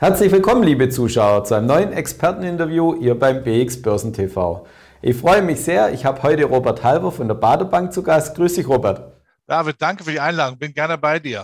Herzlich willkommen, liebe Zuschauer, zu einem neuen Experteninterview hier beim BX Börsen TV. Ich freue mich sehr, ich habe heute Robert Halver von der Baderbank zu Gast. Grüß dich, Robert. David, danke für die Einladung, bin gerne bei dir.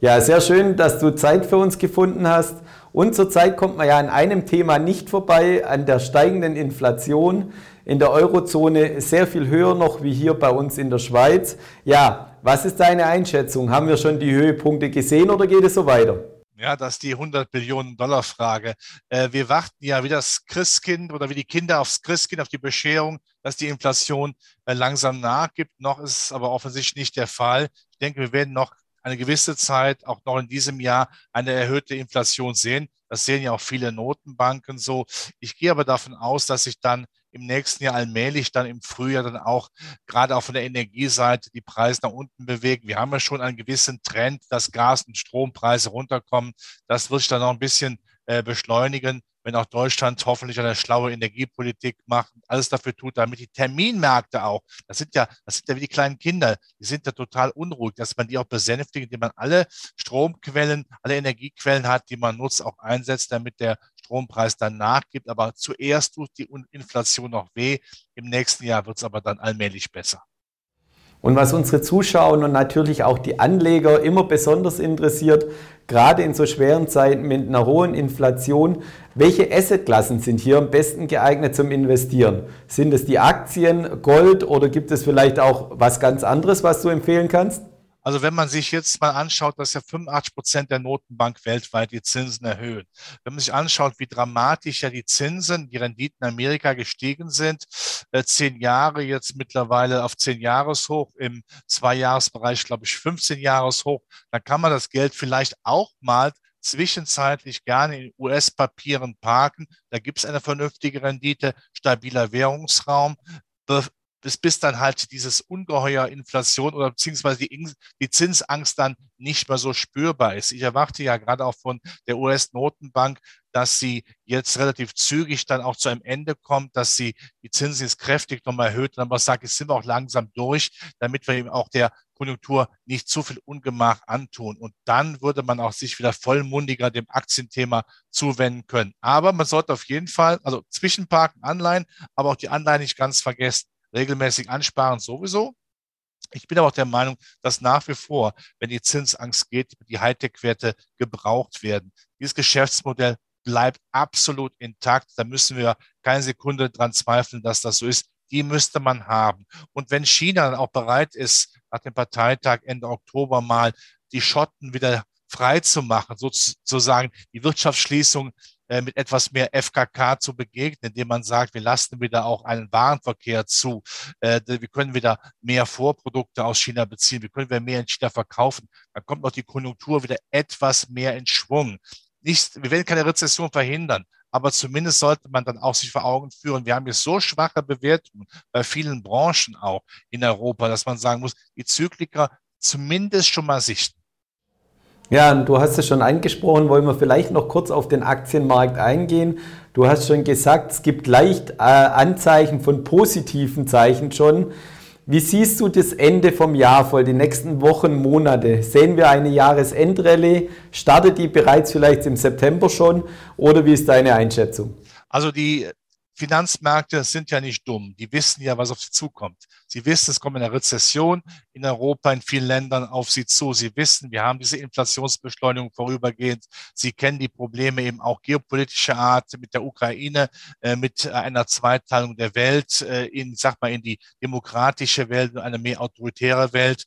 Ja, sehr schön, dass du Zeit für uns gefunden hast. Und zurzeit kommt man ja an einem Thema nicht vorbei, an der steigenden Inflation in der Eurozone sehr viel höher noch wie hier bei uns in der Schweiz. Ja, was ist deine Einschätzung? Haben wir schon die Höhepunkte gesehen oder geht es so weiter? Ja, das ist die 100 Billionen Dollar Frage. Äh, wir warten ja wie das Christkind oder wie die Kinder aufs Christkind, auf die Bescherung, dass die Inflation äh, langsam nachgibt. Noch ist es aber offensichtlich nicht der Fall. Ich denke, wir werden noch eine gewisse Zeit, auch noch in diesem Jahr, eine erhöhte Inflation sehen. Das sehen ja auch viele Notenbanken so. Ich gehe aber davon aus, dass sich dann im nächsten Jahr allmählich dann im Frühjahr dann auch gerade auch von der Energieseite die Preise nach unten bewegen. Wir haben ja schon einen gewissen Trend, dass Gas- und Strompreise runterkommen. Das wird sich dann noch ein bisschen äh, beschleunigen wenn auch Deutschland hoffentlich eine schlaue Energiepolitik macht und alles dafür tut, damit die Terminmärkte auch, das sind ja, das sind ja wie die kleinen Kinder, die sind ja total unruhig, dass man die auch besänftigt, indem man alle Stromquellen, alle Energiequellen hat, die man nutzt, auch einsetzt, damit der Strompreis dann nachgibt. Aber zuerst tut die Inflation noch weh. Im nächsten Jahr wird es aber dann allmählich besser. Und was unsere Zuschauer und natürlich auch die Anleger immer besonders interessiert, gerade in so schweren Zeiten mit einer hohen Inflation, welche Assetklassen sind hier am besten geeignet zum Investieren? Sind es die Aktien, Gold oder gibt es vielleicht auch was ganz anderes, was du empfehlen kannst? Also wenn man sich jetzt mal anschaut, dass ja 85 Prozent der Notenbank weltweit die Zinsen erhöhen. Wenn man sich anschaut, wie dramatisch ja die Zinsen, die Renditen in Amerika gestiegen sind, äh, zehn Jahre jetzt mittlerweile auf zehn Jahreshoch, im Zweijahresbereich glaube ich 15 Jahreshoch, dann kann man das Geld vielleicht auch mal zwischenzeitlich gerne in US-Papieren parken. Da gibt es eine vernünftige Rendite, stabiler Währungsraum bis, bis dann halt dieses ungeheuer Inflation oder beziehungsweise die, die Zinsangst dann nicht mehr so spürbar ist. Ich erwarte ja gerade auch von der US-Notenbank, dass sie jetzt relativ zügig dann auch zu einem Ende kommt, dass sie die Zinsen jetzt kräftig nochmal erhöht. Und dann sagt, jetzt sind wir auch langsam durch, damit wir eben auch der Konjunktur nicht zu viel Ungemach antun. Und dann würde man auch sich wieder vollmundiger dem Aktienthema zuwenden können. Aber man sollte auf jeden Fall, also Zwischenparken, Anleihen, aber auch die Anleihen nicht ganz vergessen regelmäßig ansparen sowieso. Ich bin aber auch der Meinung, dass nach wie vor, wenn die Zinsangst geht, die Hightech-Werte gebraucht werden. Dieses Geschäftsmodell bleibt absolut intakt. Da müssen wir keine Sekunde dran zweifeln, dass das so ist. Die müsste man haben. Und wenn China dann auch bereit ist, nach dem Parteitag Ende Oktober mal die Schotten wieder frei zu machen, sozusagen die Wirtschaftsschließung äh, mit etwas mehr FKK zu begegnen, indem man sagt, wir lassen wieder auch einen Warenverkehr zu. Äh, wir können wieder mehr Vorprodukte aus China beziehen. Wir können wieder mehr in China verkaufen. Dann kommt noch die Konjunktur wieder etwas mehr in Schwung. Nicht, wir werden keine Rezession verhindern, aber zumindest sollte man dann auch sich vor Augen führen, wir haben jetzt so schwache Bewertungen bei vielen Branchen auch in Europa, dass man sagen muss, die Zykliker zumindest schon mal sichten. Ja, du hast es schon angesprochen, wollen wir vielleicht noch kurz auf den Aktienmarkt eingehen. Du hast schon gesagt, es gibt leicht äh, Anzeichen von positiven Zeichen schon. Wie siehst du das Ende vom Jahr voll, die nächsten Wochen, Monate? Sehen wir eine Jahresendrallye? Startet die bereits vielleicht im September schon? Oder wie ist deine Einschätzung? Also die Finanzmärkte sind ja nicht dumm. Die wissen ja, was auf sie zukommt. Sie wissen, es kommt eine Rezession in Europa, in vielen Ländern auf sie zu. Sie wissen, wir haben diese Inflationsbeschleunigung vorübergehend. Sie kennen die Probleme eben auch geopolitischer Art mit der Ukraine, äh, mit einer Zweiteilung der Welt äh, in, sag mal, in die demokratische Welt, eine mehr autoritäre Welt.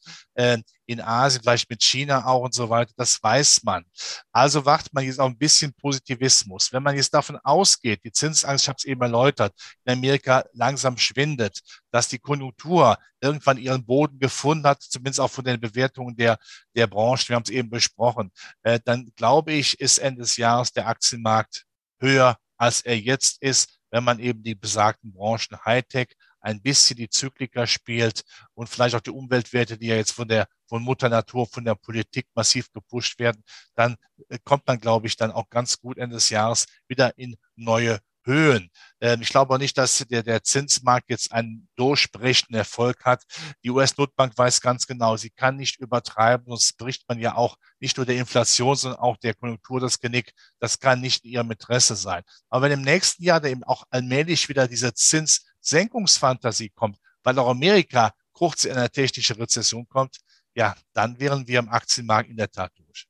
In Asien, vielleicht mit China auch und so weiter. Das weiß man. Also wacht man jetzt auch ein bisschen Positivismus. Wenn man jetzt davon ausgeht, die Zinsangst, ich habe es eben erläutert, in Amerika langsam schwindet, dass die Konjunktur irgendwann ihren Boden gefunden hat, zumindest auch von den Bewertungen der, der Branchen, wir haben es eben besprochen, äh, dann glaube ich, ist Ende des Jahres der Aktienmarkt höher, als er jetzt ist, wenn man eben die besagten Branchen Hightech, ein bisschen die Zyklika spielt und vielleicht auch die Umweltwerte, die ja jetzt von der von Mutter Natur, von der Politik massiv gepusht werden, dann äh, kommt man, glaube ich, dann auch ganz gut Ende des Jahres wieder in neue Höhen. Ähm, ich glaube auch nicht, dass der, der Zinsmarkt jetzt einen durchbrechenden Erfolg hat. Die US-Notbank weiß ganz genau, sie kann nicht übertreiben, sonst bricht man ja auch nicht nur der Inflation, sondern auch der Konjunktur das Genick. Das kann nicht in ihrem Interesse sein. Aber wenn im nächsten Jahr eben auch allmählich wieder diese Zinssenkungsfantasie kommt, weil auch Amerika kurz in eine technische Rezession kommt, ja, dann wären wir im Aktienmarkt in der Tat durch.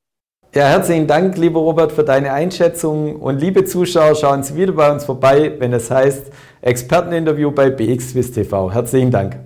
Ja, herzlichen Dank, lieber Robert, für deine Einschätzung. Und liebe Zuschauer, schauen Sie wieder bei uns vorbei, wenn es heißt Experteninterview bei BXWIST TV. Herzlichen Dank.